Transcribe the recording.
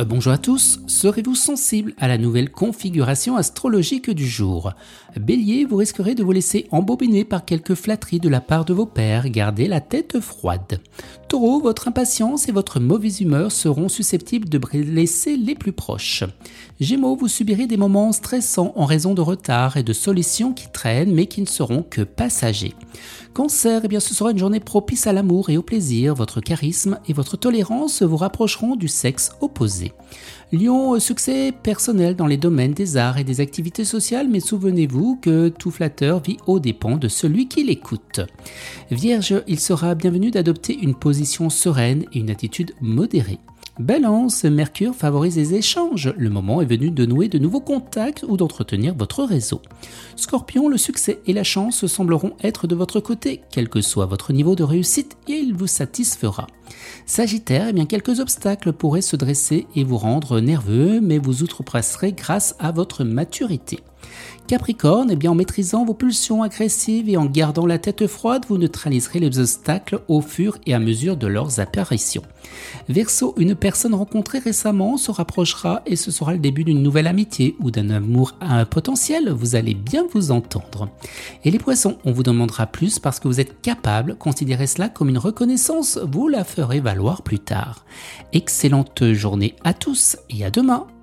Euh, bonjour à tous, serez-vous sensible à la nouvelle configuration astrologique du jour? Bélier, vous risquerez de vous laisser embobiner par quelques flatteries de la part de vos pères, gardez la tête froide. Taureau, votre impatience et votre mauvaise humeur seront susceptibles de blesser les plus proches. Gémeaux, vous subirez des moments stressants en raison de retard et de solutions qui traînent mais qui ne seront que passagers. Cancer, eh ce sera une journée propice à l'amour et au plaisir, votre charisme et votre tolérance vous rapprocheront du sexe opposé. Lion, succès personnel dans les domaines des arts et des activités sociales, mais souvenez-vous que tout flatteur vit au dépens de celui qui l'écoute. Vierge, il sera bienvenu d'adopter une position sereine et une attitude modérée. Balance, Mercure favorise les échanges. Le moment est venu de nouer de nouveaux contacts ou d'entretenir votre réseau. Scorpion, le succès et la chance sembleront être de votre côté. Quel que soit votre niveau de réussite, il vous satisfera. Sagittaire, eh bien quelques obstacles pourraient se dresser et vous rendre nerveux, mais vous outrepasserez grâce à votre maturité. Capricorne, eh bien en maîtrisant vos pulsions agressives et en gardant la tête froide, vous neutraliserez les obstacles au fur et à mesure de leurs apparitions. Verseau, une personne rencontrée récemment se rapprochera et ce sera le début d'une nouvelle amitié ou d'un amour à un potentiel, vous allez bien vous entendre. Et les poissons, on vous demandera plus parce que vous êtes capable, considérez cela comme une reconnaissance, vous la ferez valoir plus tard. Excellente journée à tous et à demain.